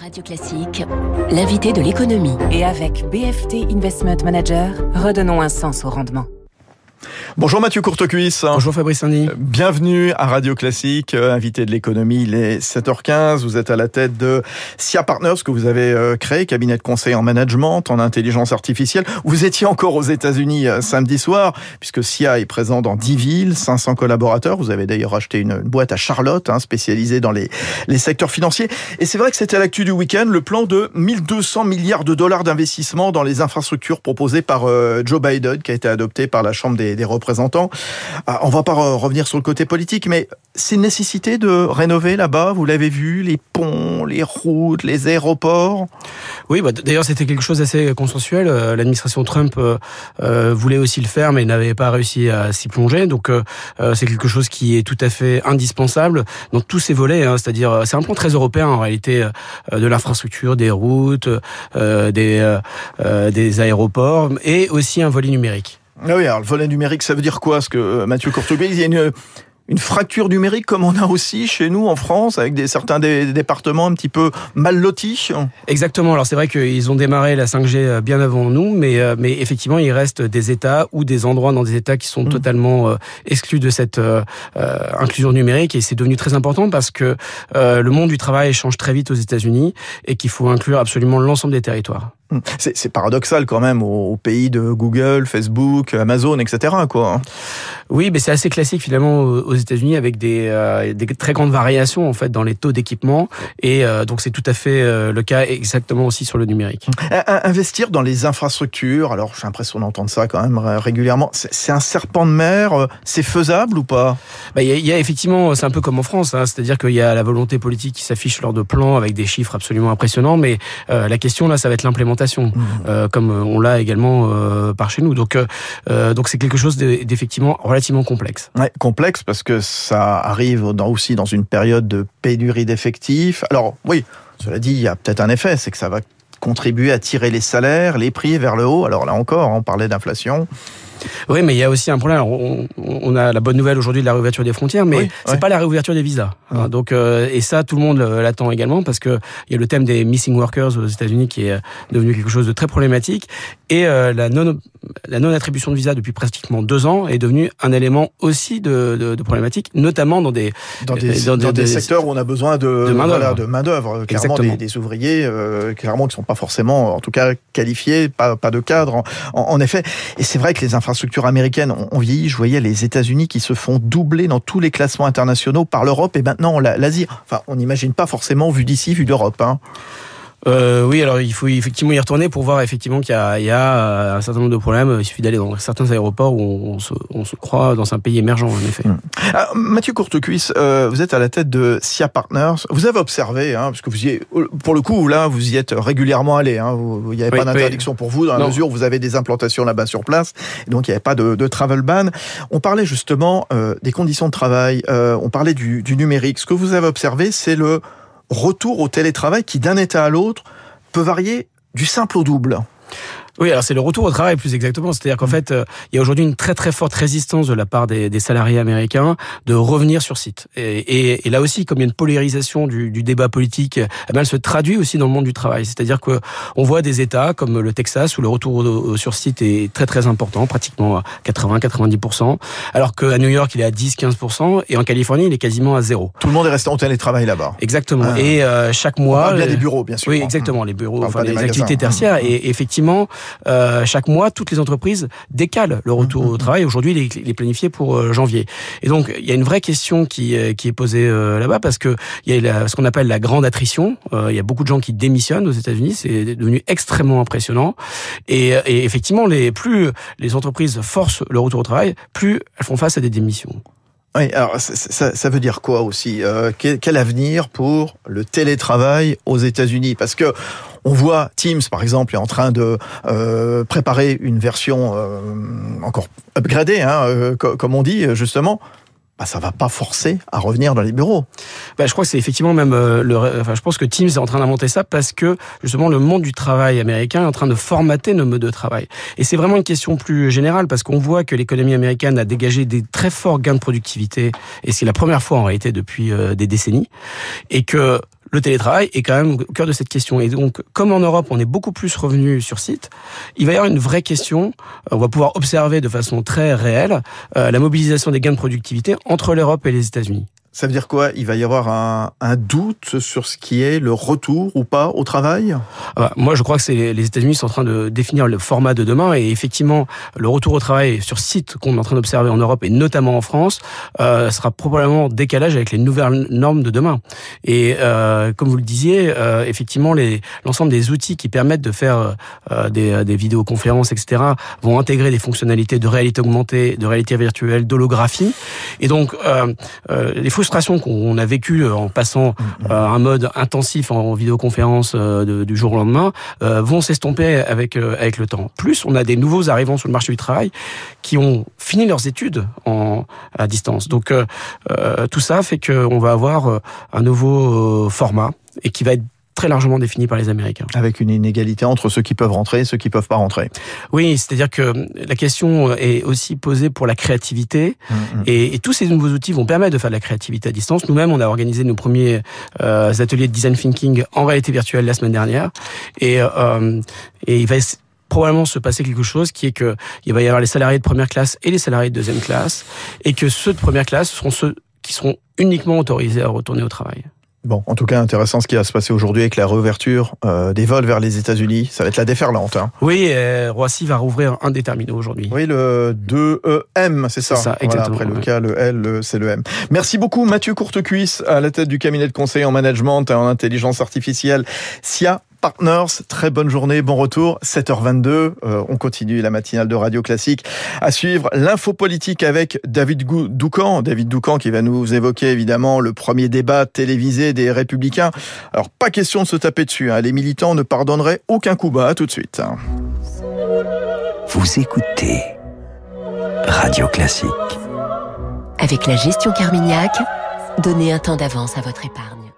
Radio Classique, l'invité de l'économie. Et avec BFT Investment Manager, redonnons un sens au rendement. Bonjour Mathieu Courtecuisse. Bonjour Fabrice Andy. Bienvenue à Radio Classique, euh, invité de l'économie. Il est 7h15. Vous êtes à la tête de SIA Partners que vous avez euh, créé, cabinet de conseil en management, en intelligence artificielle. Vous étiez encore aux États-Unis euh, samedi soir, puisque SIA est présent dans 10 villes, 500 collaborateurs. Vous avez d'ailleurs acheté une, boîte à Charlotte, hein, spécialisée dans les, les secteurs financiers. Et c'est vrai que c'était à l'actu du week-end, le plan de 1200 milliards de dollars d'investissement dans les infrastructures proposées par Joe Biden, qui a été adopté par la Chambre des, des représentants. Ah, on va pas revenir sur le côté politique, mais c'est une nécessité de rénover là-bas. Vous l'avez vu, les ponts, les routes, les aéroports? Oui, bah, d'ailleurs c'était quelque chose d'assez consensuel. Euh, l'administration Trump euh, euh, voulait aussi le faire, mais n'avait pas réussi à s'y plonger. Donc c'est quelque chose qui est tout à fait indispensable dans tous ces volets. Hein. C'est-à-dire c'est un plan très européen en réalité de l'infrastructure, des routes, des aéroports et aussi un volet numérique. Ah oui, alors le volet numérique, ça veut dire quoi Ce que euh, Mathieu Courtebay, il y a une, une fracture numérique comme on a aussi chez nous en France, avec des, certains des, départements un petit peu mal lotis. Exactement. Alors c'est vrai qu'ils ont démarré la 5G euh, bien avant nous, mais, euh, mais effectivement il reste des États ou des endroits dans des États qui sont mmh. totalement euh, exclus de cette inclusion numérique et c'est devenu très important parce que le monde du travail change très vite aux États-Unis et qu'il faut inclure absolument l'ensemble des territoires. C'est paradoxal quand même au, pays de Google, Facebook, Amazon, etc. Quoi. Oui, mais c'est assez classique finalement aux États-Unis avec des, euh, des, très grandes variations en fait dans les taux d'équipement et euh, donc c'est tout à fait euh, le cas exactement aussi sur le numérique. Investir dans les infrastructures, alors j'ai l'impression d'entendre ça quand même régulièrement. C'est un serpent de mer, c'est faisable ou pas? Bah, Il y, y, a effectivement, c'est un peu comme en France, hein, c'est-à-dire qu'il y a la volonté politique qui s'affiche lors de plans avec des chiffres absolument impressionnants, mais la question là, ça va être l'implémentation, mmh. comme on l'a également par chez nous. Donc donc c'est quelque chose d'effectivement relativement complexe. Ouais, complexe parce que ça arrive aussi dans une période de pénurie d'effectifs. Alors oui, cela dit, il y a peut-être un effet, c'est que ça va contribuer à tirer les salaires, les prix vers le haut. Alors là encore, on parlait d'inflation. Oui, mais il y a aussi un problème. On, a la bonne nouvelle aujourd'hui de la réouverture des frontières, mais c'est pas la réouverture des visas. Hein. donc, euh, et ça, tout le monde l'attend également parce que il y a le thème des missing workers aux États-Unis qui est devenu quelque chose de très problématique et euh, la non la non attribution de visa depuis pratiquement deux ans est devenue un élément aussi de, de, de problématique, notamment dans des dans des, dans des, secteurs où on a besoin de de main d'œuvre, de main d'œuvre, clairement des, ouvriers, euh, clairement qui sont pas forcément, en tout cas qualifiés, pas pas de cadre, en, en effet. Et c'est vrai que les infrastructures américaines ont, vieilli. Je voyais les États-Unis qui se font doubler dans tous les classements internationaux par l'Europe et maintenant l'Asie. Enfin, on n'imagine pas forcément vu d'ici, vu d'Europe. Hein. Euh, oui, alors il faut effectivement y retourner pour voir effectivement qu'il y, y, a euh, un certain nombre de problèmes. Il suffit d'aller dans certains aéroports où on, se, on, se, croit dans un pays émergent, en effet. Hum. Alors, Mathieu Courtecuisse, euh, vous êtes à la tête de SIA Partners. Vous avez observé, hein, parce que vous y êtes, pour le coup, là, vous y êtes régulièrement allé. Hein, il n'y avait pas d'interdiction pour vous, dans la mesure où vous avez des implantations là-bas sur place. donc, il n'y avait pas de, de, travel ban. On parlait justement euh, des conditions de travail. Euh, on parlait du, du numérique. Ce que vous avez observé, c'est le retour au télétravail qui, d'un état à l'autre, peut varier du simple au double. Oui, alors c'est le retour au travail plus exactement. C'est-à-dire qu'en mm. fait, euh, il y a aujourd'hui une très très forte résistance de la part des, des salariés américains de revenir sur site. Et, et, et, là aussi, comme il y a une polarisation du, du débat politique, eh ben, elle se traduit aussi dans le monde du travail. C'est-à-dire que on voit des États comme le Texas où le retour sur site est très très important, pratiquement à 80-90%, alors qu'à New York il est à 10-15% et en Californie il est quasiment à zéro. Tout le monde est resté en télétravail là-bas. Exactement. Ah. Et euh, chaque mois, il y a des bureaux bien sûr. Oui, exactement, les bureaux, enfin les activités tertiaires. Mm. Et effectivement, euh, chaque mois, toutes les entreprises décalent le retour au travail. Aujourd'hui, il est, planifié pour euh, janvier. Et donc, il y a une vraie question qui, euh, qui est posée euh, là-bas parce que il y a ce qu'on appelle la grande attrition. il y a beaucoup de gens qui démissionnent aux États-Unis. C'est devenu extrêmement impressionnant. Et, et effectivement, les plus les entreprises forcent le retour au travail, plus elles font face à des démissions. Oui, alors ça, ça, veut dire quoi aussi euh, quel, avenir pour le télétravail aux États-Unis? Parce que on voit Teams, par exemple, est en train de euh, préparer une version euh, encore upgradée, hein, comme on dit justement, bah, ça va pas forcer à revenir dans les bureaux. Bah, je crois que c'est effectivement même euh, le. Enfin, je pense que Teams est en train d'inventer ça parce que justement le monde du travail américain est en train de formater nos modes de travail. Et c'est vraiment une question plus générale parce qu'on voit que l'économie américaine a dégagé des très forts gains de productivité et c'est la première fois en réalité depuis euh, des décennies et que le télétravail est quand même au cœur de cette question. Et donc, comme en Europe, on est beaucoup plus revenu sur site, il va y avoir une vraie question. On va pouvoir observer de façon très réelle euh, la mobilisation des gains de productivité entre l'Europe et les États-Unis. Ça veut dire quoi? Il va y avoir un, un, doute sur ce qui est le retour ou pas au travail? Ah bah, Moi, je crois que c'est les États-Unis sont en train de définir le format de demain et effectivement, le retour au travail sur site qu'on est en train d'observer en Europe et notamment en France euh, sera probablement décalage avec les nouvelles normes de demain. Et euh, comme vous le disiez, euh, effectivement, l'ensemble des outils qui permettent de faire euh, des, des vidéoconférences, etc., vont intégrer des fonctionnalités de réalité augmentée, de réalité virtuelle, d'holographie. Et donc, euh, euh, les frustrations qu'on a vécues euh, en passant mm-hmm. euh, un mode intensif en vidéoconférence euh, du jour au lendemain vont s'estomper avec avec le temps. Plus, on a des nouveaux arrivants sur le marché du travail qui ont fini leurs études en à distance. Donc tout ça fait qu'on va avoir un nouveau format et qui va être très largement défini par les Américains. Avec une inégalité entre ceux qui peuvent rentrer et ceux qui peuvent pas rentrer. Oui, c'est-à-dire que la question est aussi posée pour la créativité mm, mm. et, tous ces nouveaux outils vont permettre de faire de la créativité à distance. Nous-mêmes, on a organisé nos premiers euh, ateliers de design thinking en réalité virtuelle la semaine dernière et, euh, et il va probablement se passer quelque chose qui est que il va y avoir les salariés de première classe et les salariés de deuxième classe et que ceux de première classe seront ceux qui seront uniquement autorisés à retourner au travail. Bon, en tout cas, intéressant ce qui va se passer aujourd'hui avec la réouverture euh, des vols vers les États-Unis. Ça va être la déferlante. Hein. Oui, euh, Roissy va rouvrir un des terminaux aujourd'hui. Oui, le 2EM, c'est ça. ça exactement. après le K, le L, c'est le M. Merci beaucoup, Mathieu Courtecuisse, à la tête du cabinet de conseil en management et en intelligence artificielle SIA Partners. Très bonne journée, bon retour. 7h22. Euh, on continue la matinale de Radio Classique. À suivre l'info politique avec David Doucan. David Doucan qui va nous évoquer évidemment le premier débat télévisé des Républicains. Alors pas question de se taper dessus. Hein. Les militants ne pardonneraient aucun coup bas. tout de suite. Vous écoutez Radio Classique. Avec la gestion Carmignac, donnez un temps d'avance à votre épargne.